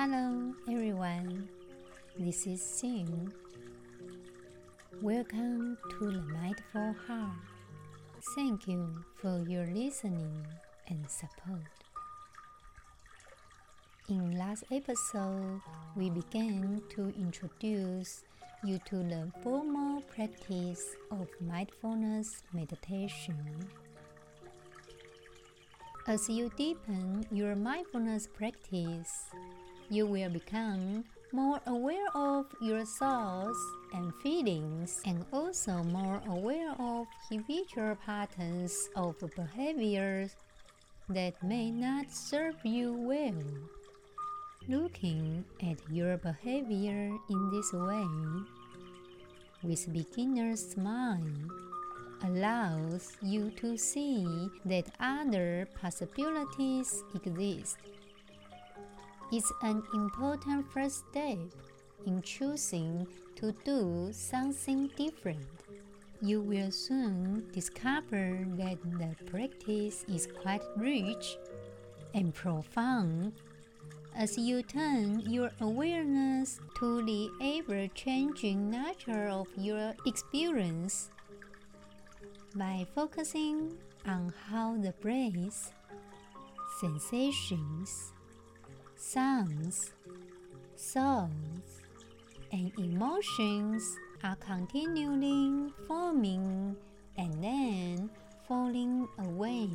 Hello, everyone. This is Xin. Welcome to the Mindful Heart. Thank you for your listening and support. In last episode, we began to introduce you to the formal practice of mindfulness meditation. As you deepen your mindfulness practice, you will become more aware of your thoughts and feelings, and also more aware of habitual patterns of behaviors that may not serve you well. Looking at your behavior in this way, with beginner's mind, allows you to see that other possibilities exist is an important first step in choosing to do something different. You will soon discover that the practice is quite rich and profound as you turn your awareness to the ever changing nature of your experience by focusing on how the breath, sensations, sounds, thoughts, and emotions are continually forming and then falling away.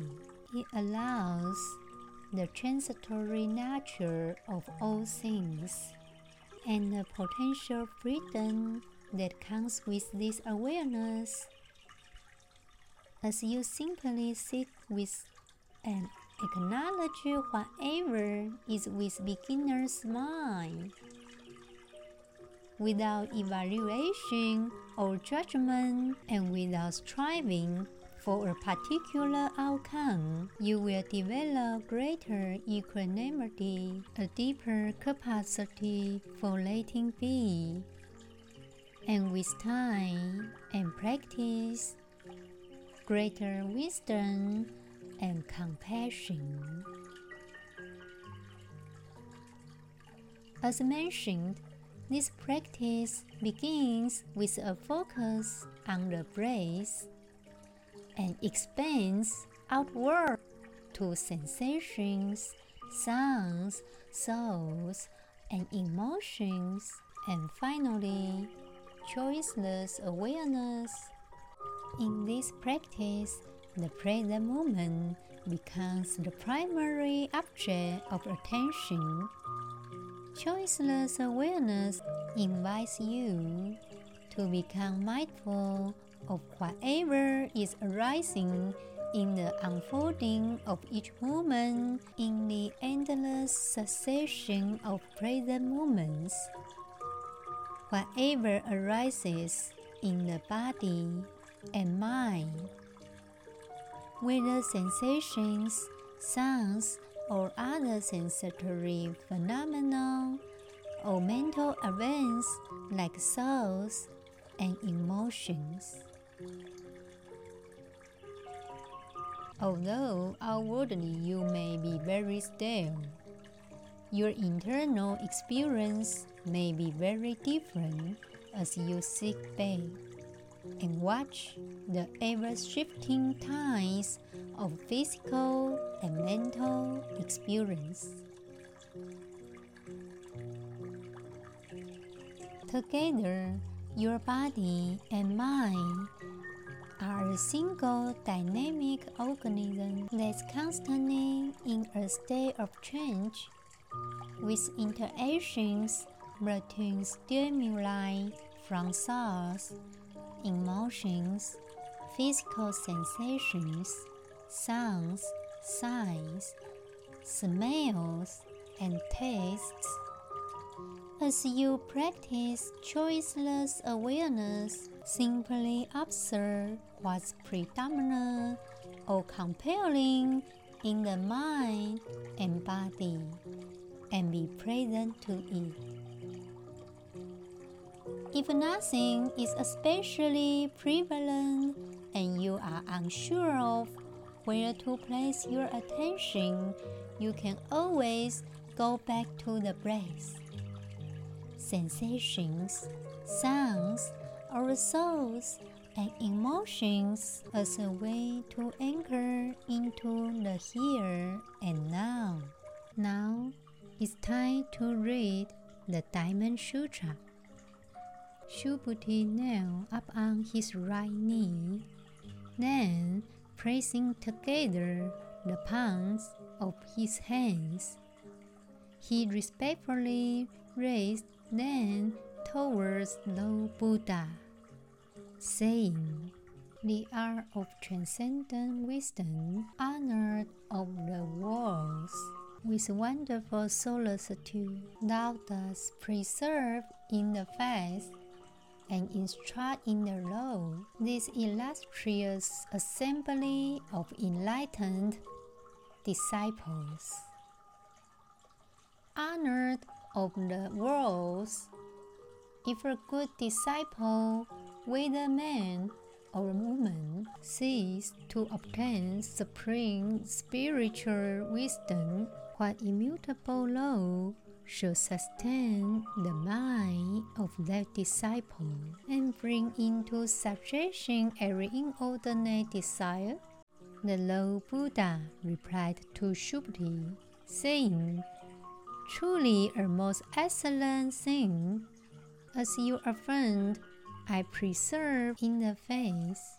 It allows the transitory nature of all things and the potential freedom that comes with this awareness. As you simply sit with an Acknowledge whatever is with beginner's mind. Without evaluation or judgment and without striving for a particular outcome, you will develop greater equanimity, a deeper capacity for letting be. And with time and practice, greater wisdom and compassion. As mentioned, this practice begins with a focus on the breath and expands outward to sensations, sounds, thoughts, and emotions, and finally, choiceless awareness. In this practice, the present moment becomes the primary object of attention. Choiceless awareness invites you to become mindful of whatever is arising in the unfolding of each moment in the endless succession of present moments. Whatever arises in the body and mind whether sensations, sounds, or other sensory phenomena, or mental events like thoughts and emotions. Although outwardly you may be very still, your internal experience may be very different as you seek back and watch the ever shifting tides of physical and mental experience. Together, your body and mind are a single dynamic organism that's constantly in a state of change with interactions between stimuli from source emotions, physical sensations, sounds, sights, smells, and tastes. As you practice choiceless awareness, simply observe what's predominant or compelling in the mind and body and be present to it. If nothing is especially prevalent and you are unsure of where to place your attention, you can always go back to the breath. Sensations, sounds, our thoughts and emotions as a way to anchor into the here and now. Now it's time to read the Diamond Sutra. Subhuti knelt up on his right knee, then pressing together the palms of his hands, he respectfully raised them towards the Buddha, saying, The art of transcendent wisdom, honored of the worlds, with wonderful solicitude, thou dost preserve in the faith and instruct in the law this illustrious assembly of enlightened disciples. Honored of the worlds, if a good disciple, whether man or woman, seeks to obtain supreme spiritual wisdom, what immutable law should sustain the mind of that disciple and bring into subjection every inordinate desire? The Lord Buddha replied to Subhuti, saying, Truly a most excellent thing, as you affirmed, I preserve in the face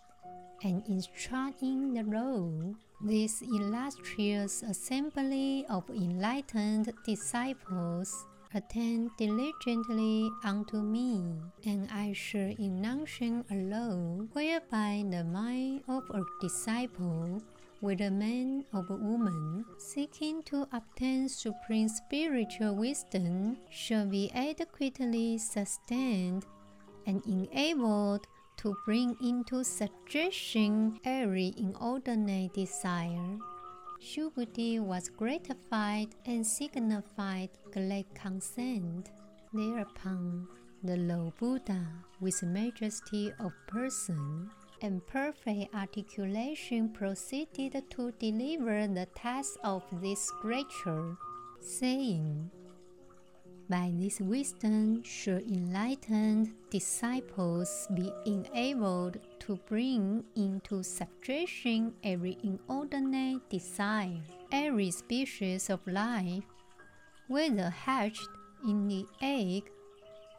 and instruct in the law. This illustrious assembly of enlightened disciples attend diligently unto me, and I shall enunciate a law whereby the mind of a disciple, whether man or woman, seeking to obtain supreme spiritual wisdom, shall be adequately sustained and enabled to bring into suggestion every inordinate desire. Subhuti was gratified and signified glad consent. Thereupon, the Lord Buddha, with majesty of person and perfect articulation, proceeded to deliver the task of this creature, saying, by this wisdom should enlightened disciples be enabled to bring into subjection every inordinate desire, every species of life, whether hatched in the egg,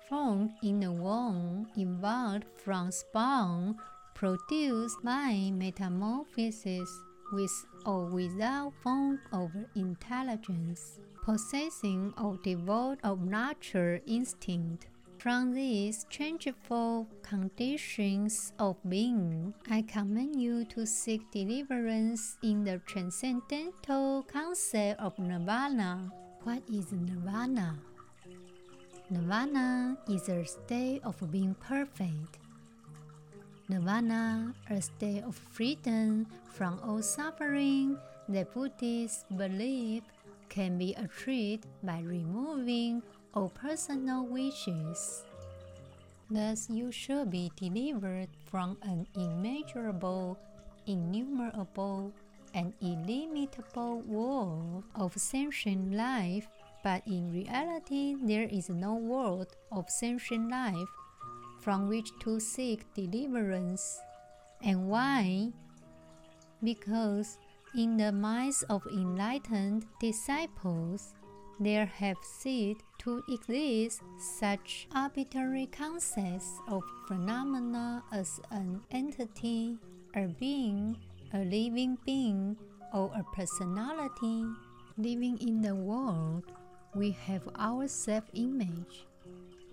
formed in the womb, evolved from spawn, produced by metamorphosis, with or without form of intelligence possessing or devoid of natural instinct. From these changeful conditions of being, I command you to seek deliverance in the transcendental concept of nirvana. What is nirvana? Nirvana is a state of being perfect. Nirvana, a state of freedom from all suffering the Buddhists believe can be achieved by removing all personal wishes. Thus, you shall be delivered from an immeasurable, innumerable, and illimitable world of sentient life, but in reality, there is no world of sentient life from which to seek deliverance. And why? Because in the minds of enlightened disciples, there have ceased to exist such arbitrary concepts of phenomena as an entity, a being, a living being, or a personality. Living in the world, we have our self image,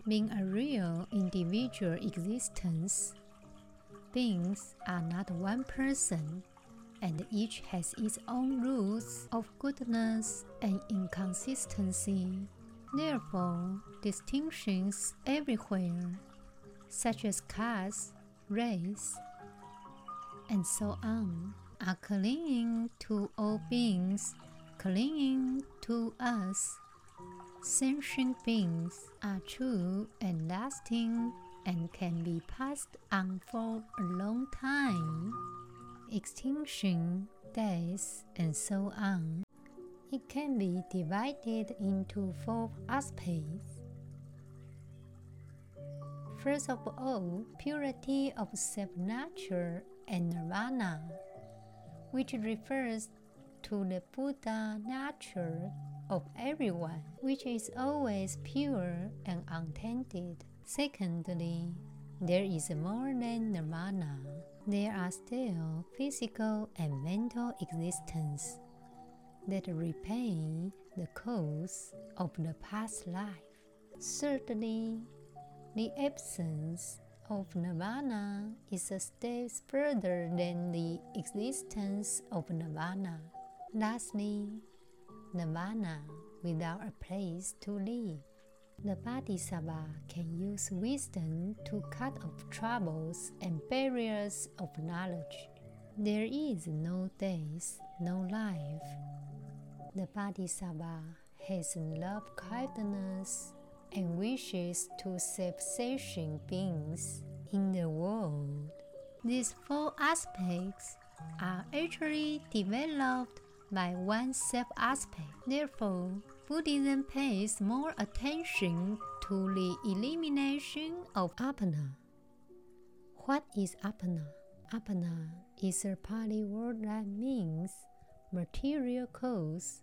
being a real individual existence. Beings are not one person and each has its own rules of goodness and inconsistency. Therefore, distinctions everywhere, such as caste, race, and so on, are clinging to all beings, clinging to us. Sentient beings are true and lasting and can be passed on for a long time extinction, death, and so on. It can be divided into four aspects. First of all, purity of self nature and nirvana, which refers to the Buddha nature of everyone, which is always pure and untainted. Secondly, there is more than nirvana. There are still physical and mental existence that repay the cause of the past life. Certainly, the absence of nirvana is a step further than the existence of nirvana. Lastly, nirvana without a place to live. The Bodhisattva can use wisdom to cut off troubles and barriers of knowledge. There is no death, no life. The Bodhisattva has love kindness and wishes to save sentient beings in the world. These four aspects are actually developed by one self aspect. Therefore, Buddhism pays more attention to the elimination of upadana. What is upadana? Upadana is a Pali word that means material cause,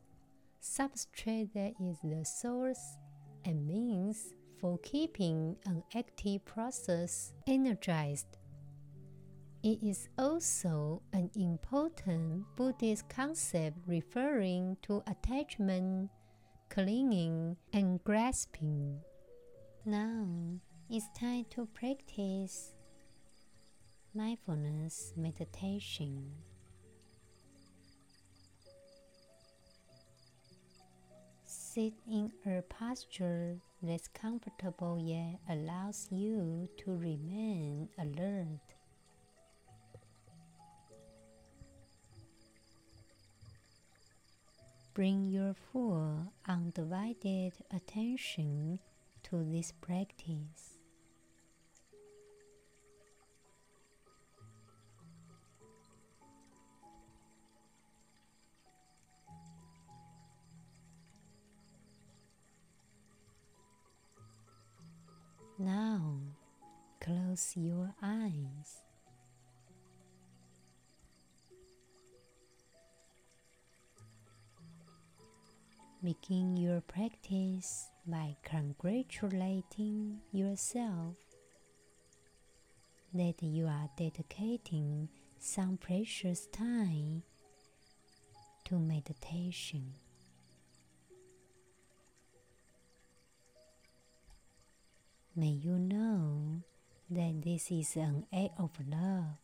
substrate that is the source and means for keeping an active process energized. It is also an important Buddhist concept referring to attachment, clinging, and grasping. Now it's time to practice mindfulness meditation. Sit in a posture that's comfortable yet allows you to remain alert. Bring your full, undivided attention to this practice. Now, close your eyes. Begin your practice by congratulating yourself that you are dedicating some precious time to meditation. May you know that this is an act of love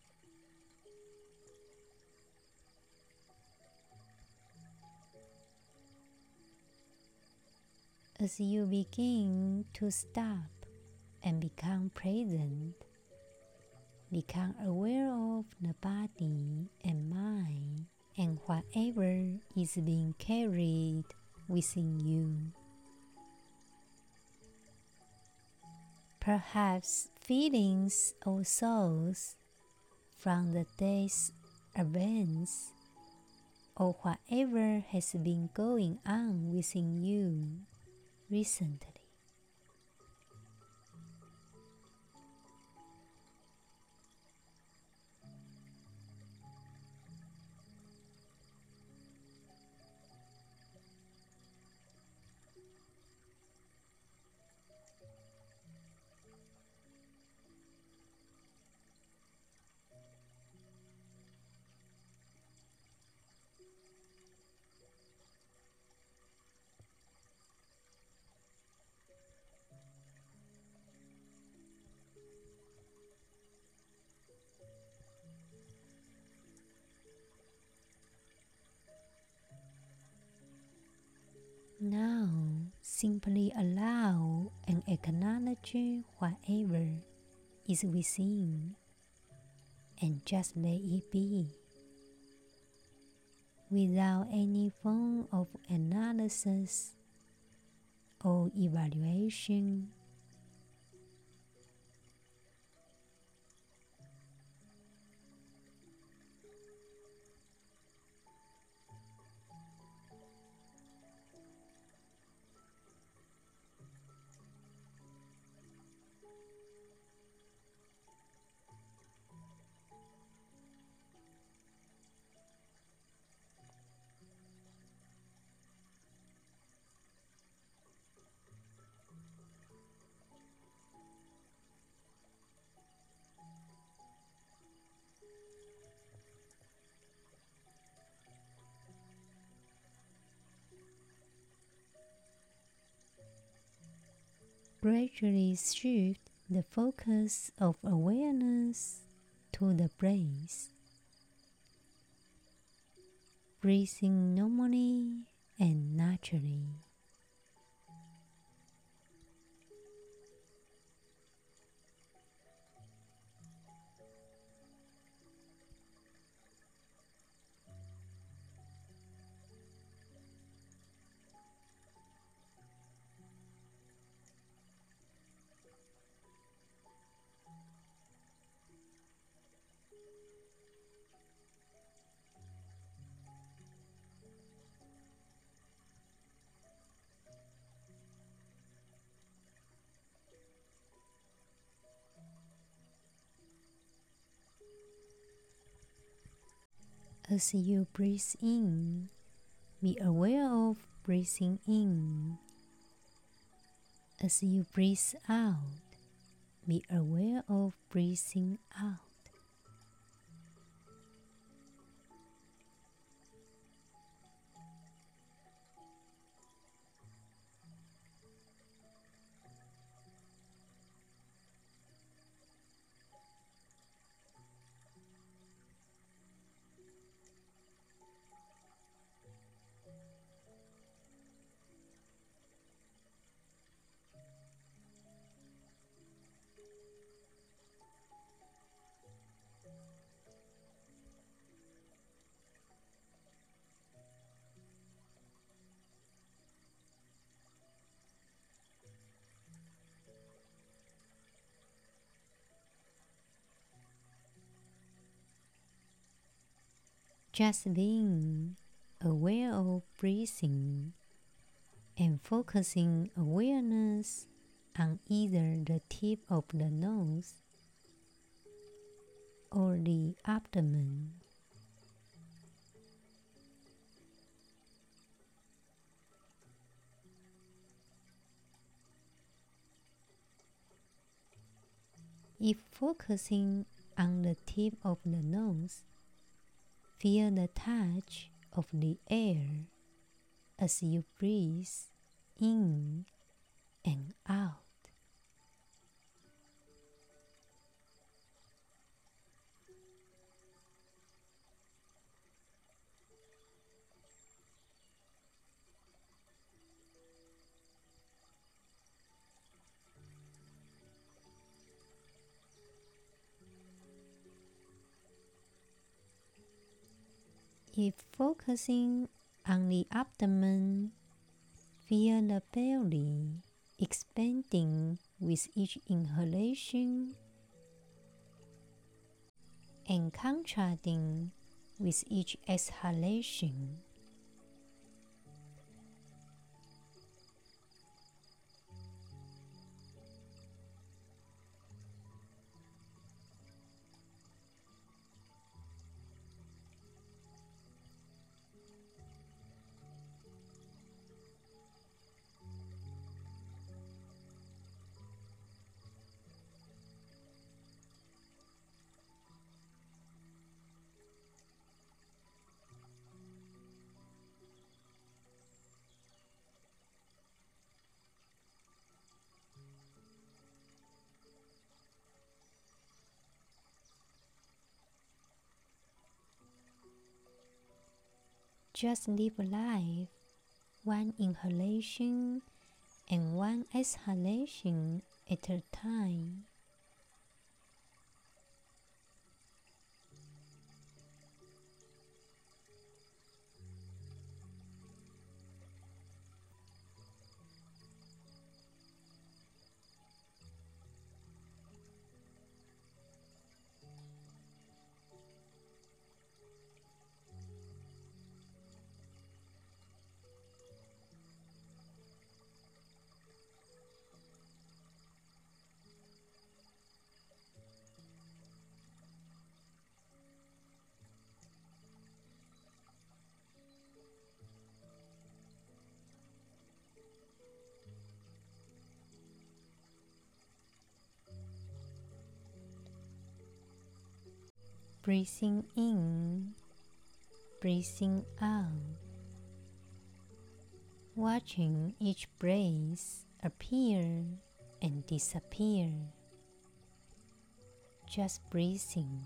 as you begin to stop and become present, become aware of the body and mind and whatever is being carried within you. Perhaps feelings or thoughts from the day's events or whatever has been going on within you recently. Simply allow and acknowledge whatever is within and just let it be without any form of analysis or evaluation. Gradually shift the focus of awareness to the breath. Breathing normally and naturally. As you breathe in, be aware of breathing in. As you breathe out, be aware of breathing out. Just being aware of breathing and focusing awareness on either the tip of the nose or the abdomen. If focusing on the tip of the nose, Feel the touch of the air as you breathe in and out. If focusing on the abdomen, feel the belly expanding with each inhalation and contracting with each exhalation. Just live life one inhalation and one exhalation at a time. Breathing in, breathing out, watching each breath appear and disappear. Just breathing.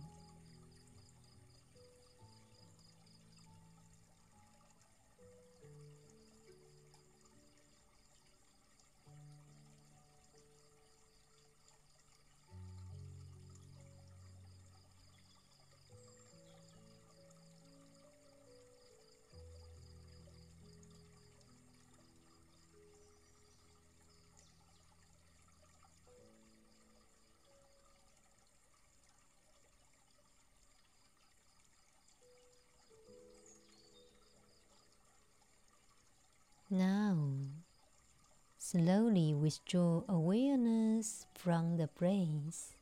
Slowly withdraw awareness from the breath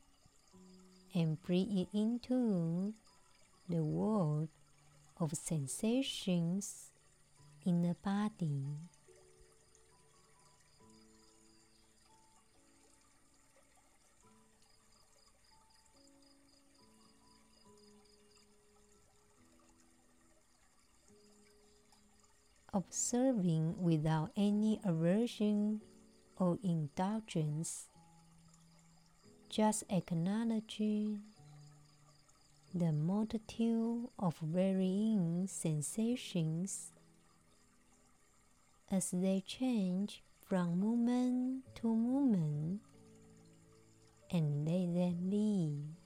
and bring it into the world of sensations in the body. Observing without any aversion or indulgence, just acknowledging the multitude of varying sensations as they change from moment to moment and let them be.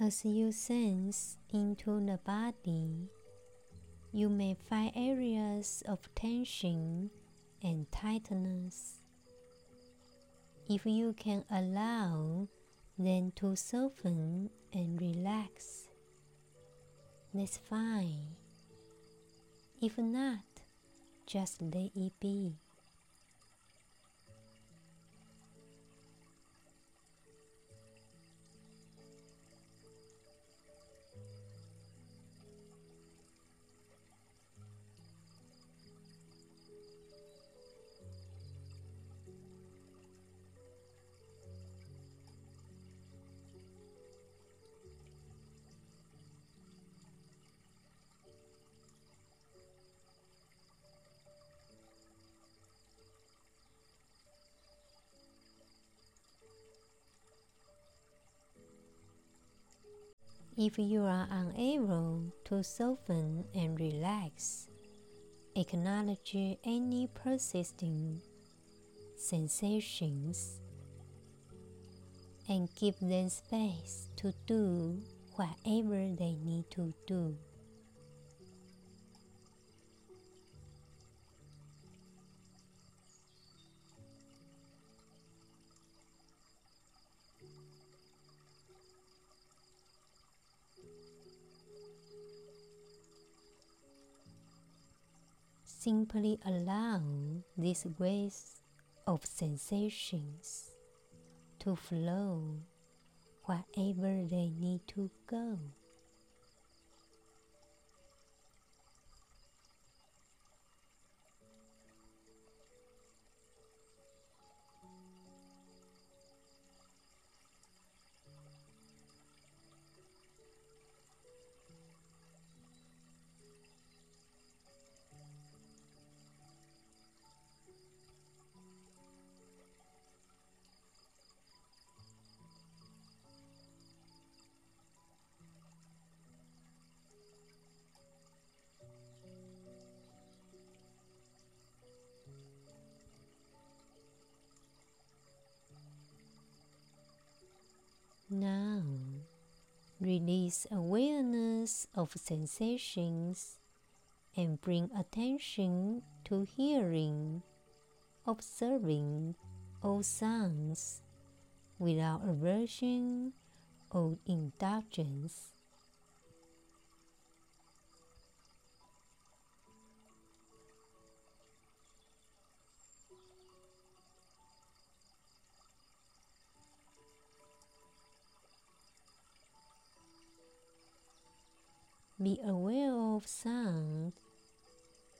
As you sense into the body, you may find areas of tension and tightness. If you can allow them to soften and relax, that's fine. If not, just let it be. If you are unable to soften and relax, acknowledge any persisting sensations and give them space to do whatever they need to do. Simply allow these waves of sensations to flow wherever they need to go. Release awareness of sensations and bring attention to hearing observing all sounds without aversion or indulgence. Be aware of sound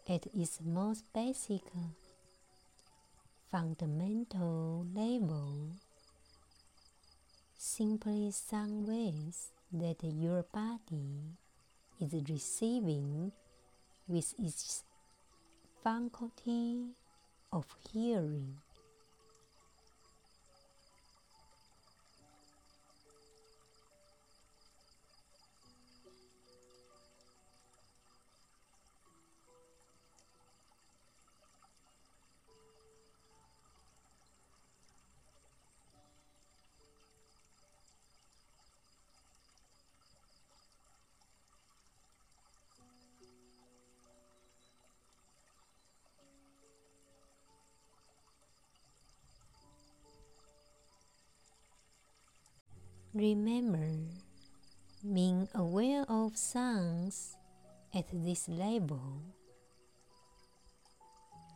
at its most basic, fundamental level. Simply sound waves that your body is receiving with its faculty of hearing. Remember, being aware of sounds at this level,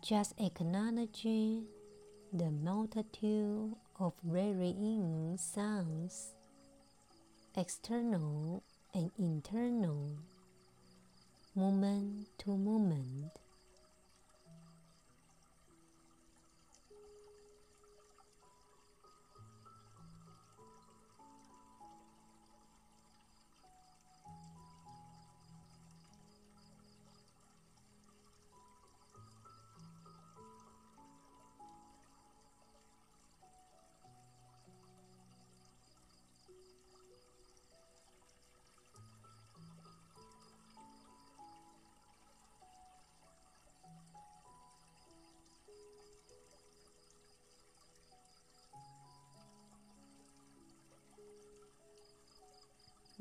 just acknowledge the multitude of varying sounds, external and internal, moment to moment.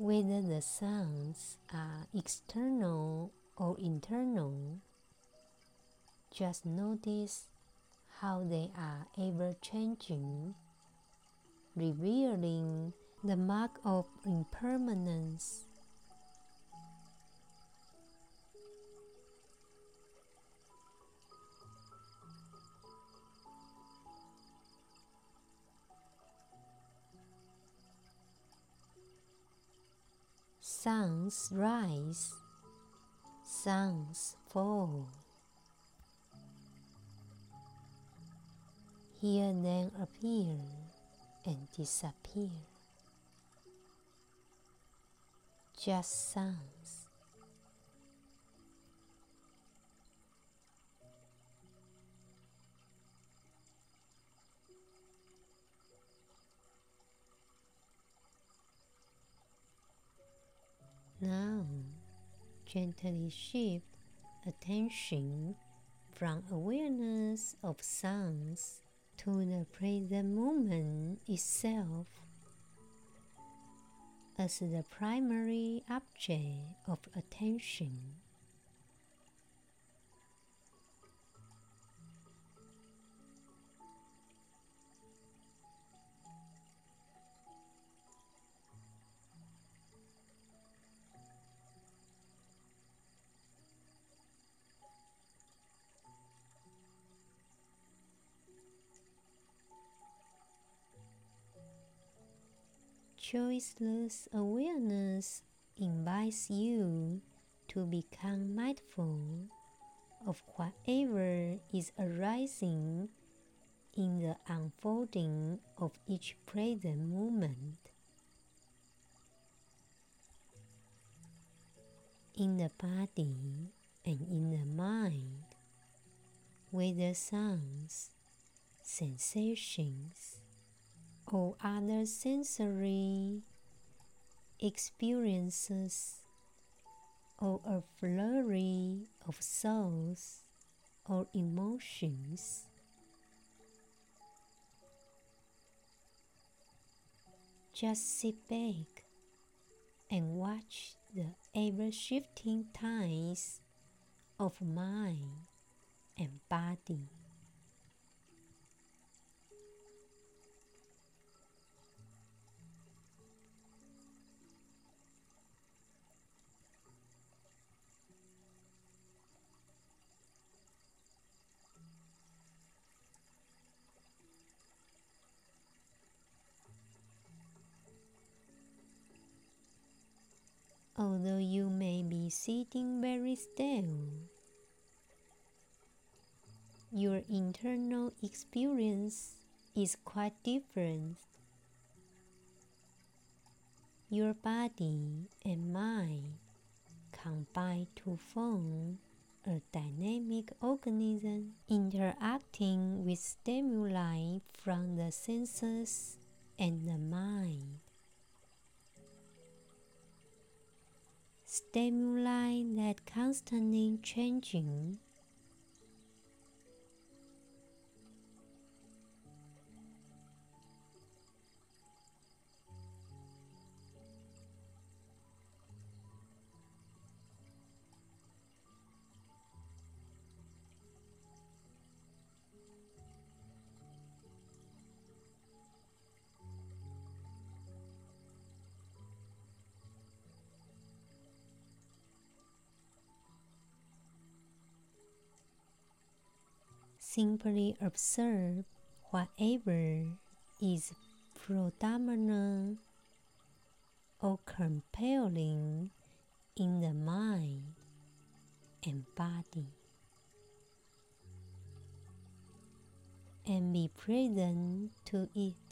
Whether the sounds are external or internal. Just notice how they are ever changing, revealing the mark of impermanence. Suns rise, suns fall. Here then appear and disappear. Just sounds. Now, gently shift attention from awareness of sounds to the present moment itself as the primary object of attention. Choiceless awareness invites you to become mindful of whatever is arising in the unfolding of each present moment. In the body and in the mind, with whether sounds, sensations, or other sensory experiences or a flurry of thoughts or emotions. Just sit back and watch the ever shifting tides of mind and body. Although you may be sitting very still, your internal experience is quite different. Your body and mind combine to form a dynamic organism interacting with stimuli from the senses and the mind. Stimuli that constantly changing Simply observe whatever is predominant or compelling in the mind and body. And be present to it.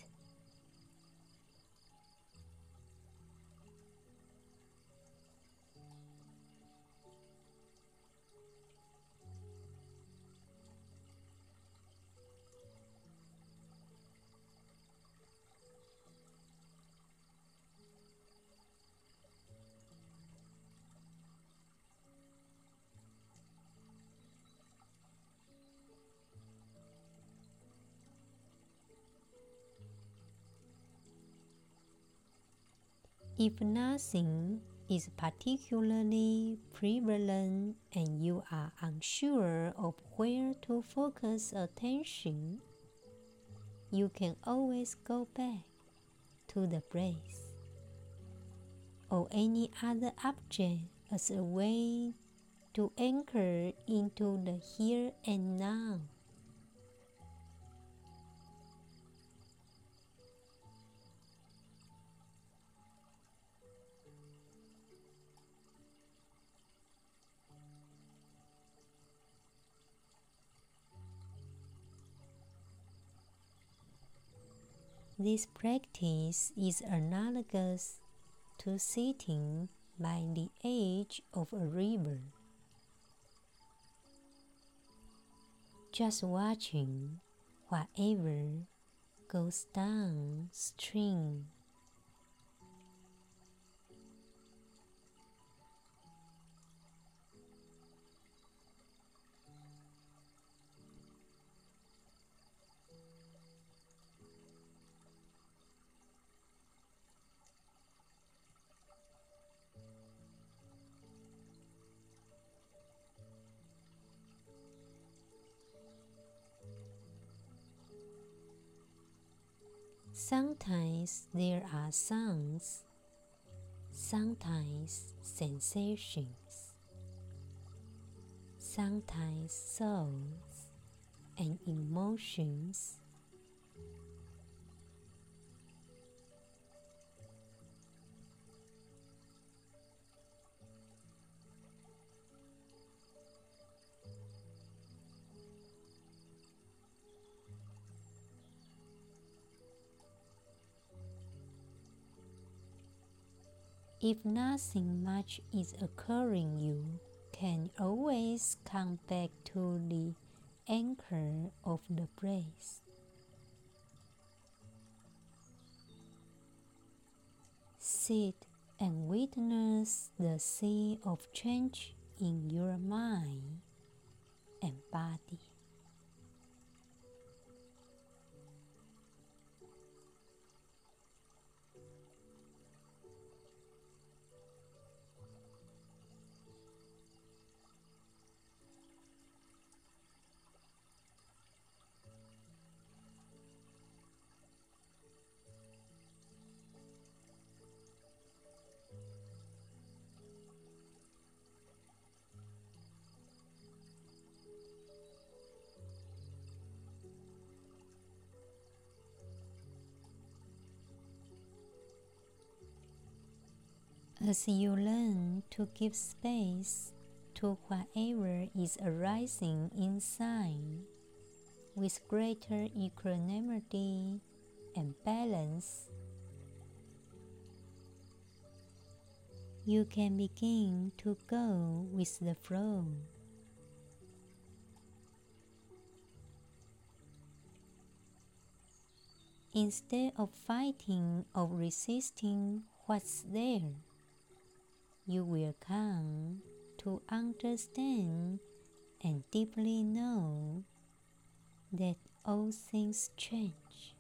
If nothing is particularly prevalent and you are unsure of where to focus attention, you can always go back to the breath or any other object as a way to anchor into the here and now. This practice is analogous to sitting by the edge of a river, just watching whatever goes downstream. There are sounds, sometimes sensations, sometimes thoughts and emotions. If nothing much is occurring, you can always come back to the anchor of the breath. Sit and witness the sea of change in your mind and body. As you learn to give space to whatever is arising inside with greater equanimity and balance, you can begin to go with the flow. Instead of fighting or resisting what's there, you will come to understand and deeply know that all things change.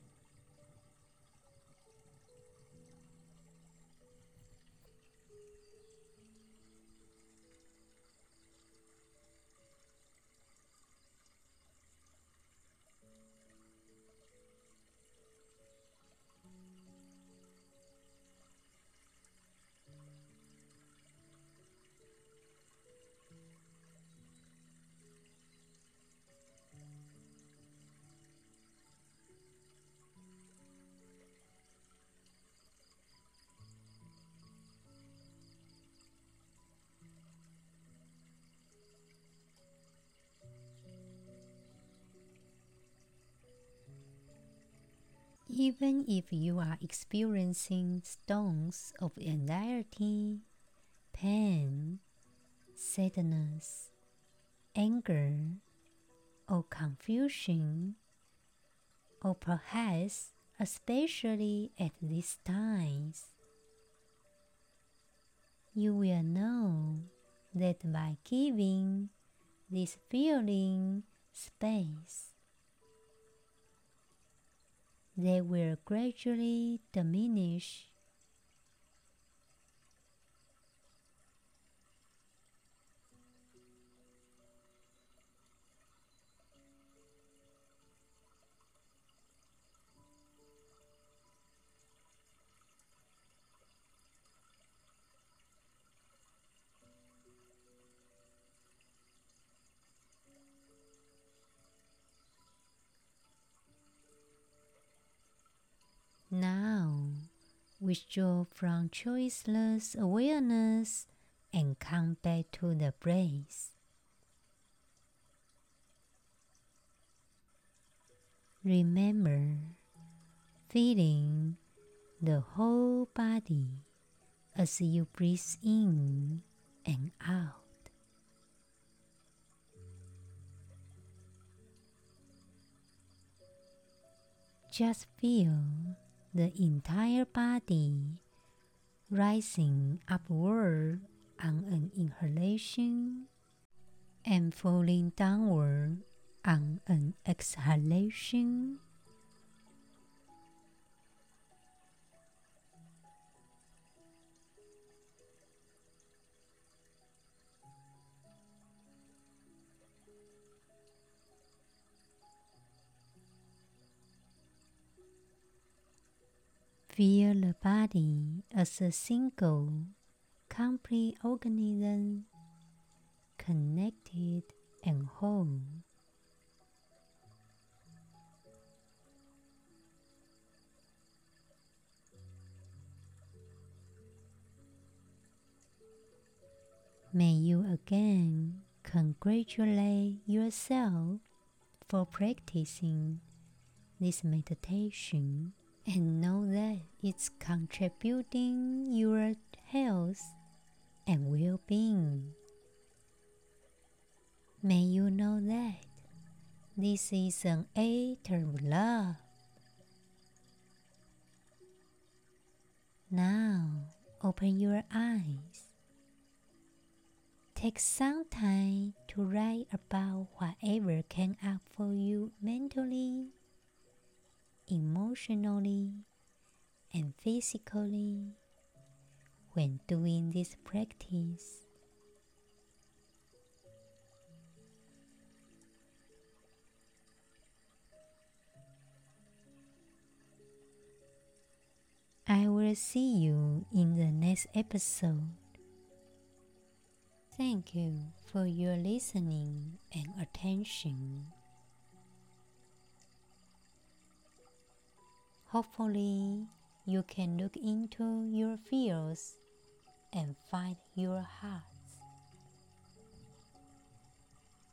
Even if you are experiencing storms of anxiety, pain, sadness, anger, or confusion, or perhaps especially at these times, you will know that by giving this feeling space, they will gradually diminish. Withdraw from choiceless awareness and come back to the breath. Remember feeling the whole body as you breathe in and out. Just feel the entire body rising upward on an inhalation and falling downward on an exhalation. Feel the body as a single, complete organism, connected and whole. May you again congratulate yourself for practicing this meditation and know that it's contributing your health and well-being. May you know that this is an act of love. Now open your eyes. Take some time to write about whatever came up for you mentally emotionally and physically when doing this practice. I will see you in the next episode. Thank you for your listening and attention. Hopefully, you can look into your fears and find your heart.